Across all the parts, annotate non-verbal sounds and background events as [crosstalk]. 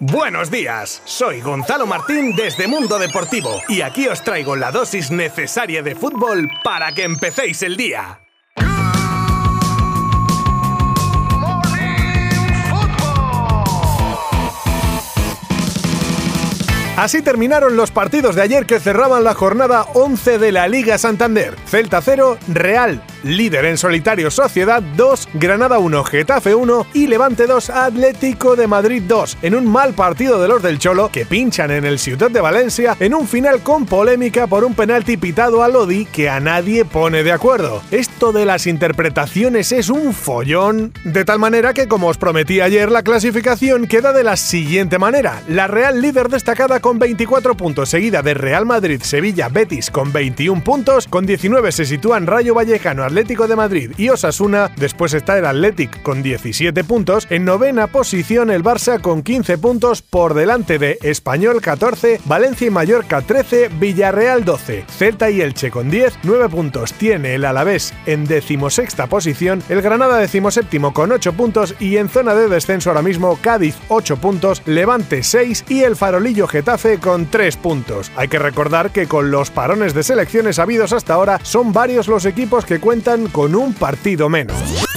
Buenos días, soy Gonzalo Martín desde Mundo Deportivo y aquí os traigo la dosis necesaria de fútbol para que empecéis el día. Así terminaron los partidos de ayer que cerraban la jornada 11 de la Liga Santander. Celta 0, Real líder en solitario Sociedad 2, Granada 1, Getafe 1 y Levante 2, Atlético de Madrid 2, en un mal partido de los del Cholo que pinchan en el Ciudad de Valencia en un final con polémica por un penalti pitado a Lodi que a nadie pone de acuerdo. Esto de las interpretaciones es un follón, de tal manera que como os prometí ayer la clasificación queda de la siguiente manera. La Real líder destacada con 24 puntos, seguida de Real Madrid, Sevilla, Betis con 21 puntos, con 19 se sitúan Rayo Vallecano, Atlético de Madrid y Osasuna, después está el Athletic con 17 puntos, en novena posición el Barça con 15 puntos por delante de Español 14, Valencia y Mallorca 13, Villarreal 12, Celta y Elche con 10, 9 puntos tiene el Alavés en decimosexta posición, el Granada decimoséptimo con 8 puntos y en zona de descenso ahora mismo Cádiz 8 puntos, Levante 6 y el Farolillo Getafe con 3 puntos. Hay que recordar que con los parones de selecciones habidos hasta ahora son varios los equipos que cuentan con un partido menos.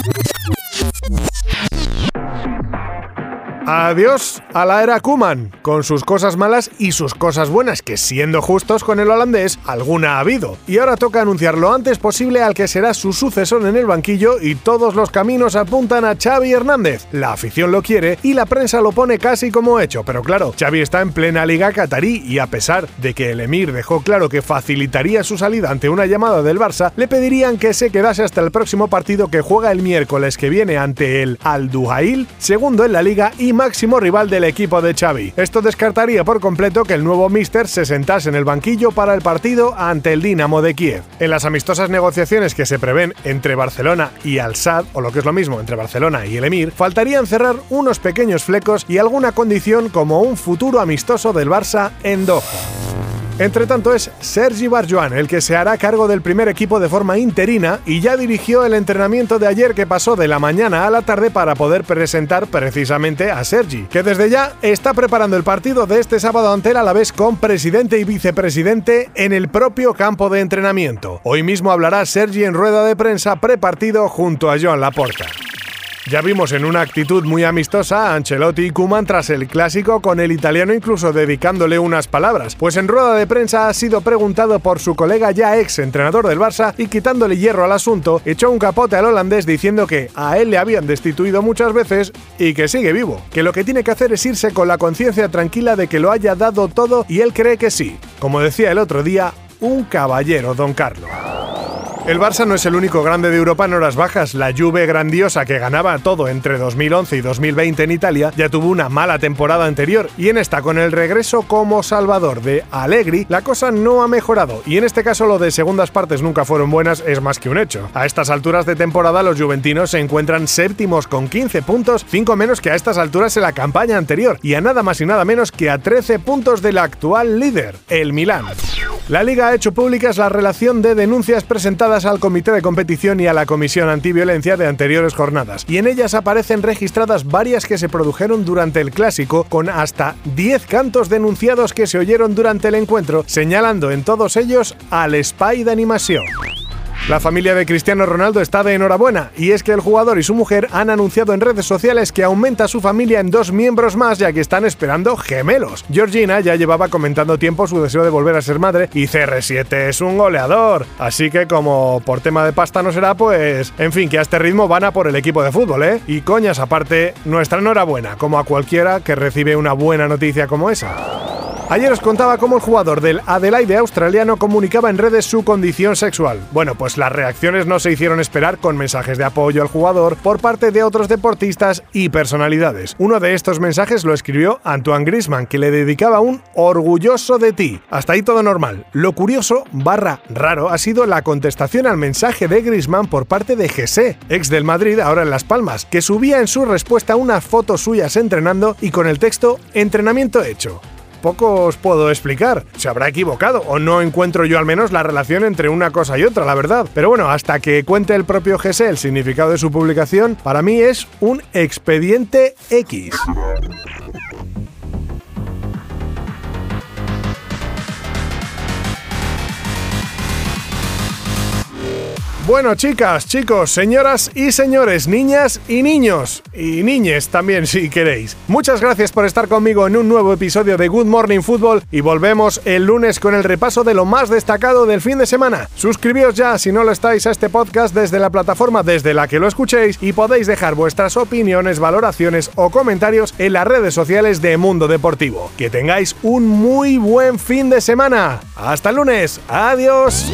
Adiós a la era Kuman, con sus cosas malas y sus cosas buenas, que siendo justos con el holandés, alguna ha habido. Y ahora toca anunciar lo antes posible al que será su sucesor en el banquillo y todos los caminos apuntan a Xavi Hernández. La afición lo quiere y la prensa lo pone casi como hecho, pero claro, Xavi está en plena liga catarí y a pesar de que el Emir dejó claro que facilitaría su salida ante una llamada del Barça, le pedirían que se quedase hasta el próximo partido que juega el miércoles que viene ante el Al Duhail, segundo en la liga y máximo rival del equipo de Xavi. Esto descartaría por completo que el nuevo Mister se sentase en el banquillo para el partido ante el Dinamo de Kiev. En las amistosas negociaciones que se prevén entre Barcelona y Al-Sad, o lo que es lo mismo, entre Barcelona y el Emir, faltarían cerrar unos pequeños flecos y alguna condición como un futuro amistoso del Barça en Doha. Entre tanto es Sergi Barjuan el que se hará cargo del primer equipo de forma interina y ya dirigió el entrenamiento de ayer que pasó de la mañana a la tarde para poder presentar precisamente a Sergi, que desde ya está preparando el partido de este sábado ante el Alavés con presidente y vicepresidente en el propio campo de entrenamiento. Hoy mismo hablará Sergi en rueda de prensa prepartido junto a Joan Laporta. Ya vimos en una actitud muy amistosa a Ancelotti y Kuman tras el clásico con el italiano incluso dedicándole unas palabras, pues en rueda de prensa ha sido preguntado por su colega ya ex entrenador del Barça y quitándole hierro al asunto, echó un capote al holandés diciendo que a él le habían destituido muchas veces y que sigue vivo, que lo que tiene que hacer es irse con la conciencia tranquila de que lo haya dado todo y él cree que sí. Como decía el otro día, un caballero, don Carlos. El Barça no es el único grande de Europa en horas bajas. La Juve grandiosa que ganaba todo entre 2011 y 2020 en Italia ya tuvo una mala temporada anterior y en esta con el regreso como salvador de Allegri la cosa no ha mejorado y en este caso lo de segundas partes nunca fueron buenas es más que un hecho. A estas alturas de temporada los juventinos se encuentran séptimos con 15 puntos, 5 menos que a estas alturas en la campaña anterior y a nada más y nada menos que a 13 puntos del actual líder, el Milán. La liga ha hecho públicas la relación de denuncias presentadas al comité de competición y a la comisión antiviolencia de anteriores jornadas, y en ellas aparecen registradas varias que se produjeron durante el clásico, con hasta 10 cantos denunciados que se oyeron durante el encuentro, señalando en todos ellos al spy de animación. La familia de Cristiano Ronaldo está de enhorabuena y es que el jugador y su mujer han anunciado en redes sociales que aumenta su familia en dos miembros más ya que están esperando gemelos. Georgina ya llevaba comentando tiempo su deseo de volver a ser madre y CR7 es un goleador. Así que como por tema de pasta no será, pues en fin, que a este ritmo van a por el equipo de fútbol, ¿eh? Y coñas aparte, nuestra enhorabuena, como a cualquiera que recibe una buena noticia como esa. Ayer os contaba cómo el jugador del Adelaide australiano comunicaba en redes su condición sexual. Bueno, pues las reacciones no se hicieron esperar con mensajes de apoyo al jugador por parte de otros deportistas y personalidades. Uno de estos mensajes lo escribió Antoine Grisman, que le dedicaba un orgulloso de ti. Hasta ahí todo normal. Lo curioso, barra raro, ha sido la contestación al mensaje de Grisman por parte de Jesse, ex del Madrid, ahora en Las Palmas, que subía en su respuesta unas fotos suyas entrenando y con el texto entrenamiento hecho poco os puedo explicar. Se habrá equivocado o no encuentro yo al menos la relación entre una cosa y otra, la verdad. Pero bueno, hasta que cuente el propio GS el significado de su publicación, para mí es un expediente X. Bueno, chicas, chicos, señoras y señores, niñas y niños, y niñes también [laughs] si queréis. Muchas gracias por estar conmigo en un nuevo episodio de Good Morning Football y volvemos el lunes con el repaso de lo más destacado del fin de semana. Suscribíos ya si no lo estáis a este podcast desde la plataforma desde la que lo escuchéis y podéis dejar vuestras opiniones, valoraciones o comentarios en las redes sociales de Mundo Deportivo. Que tengáis un muy buen fin de semana. Hasta el lunes. Adiós.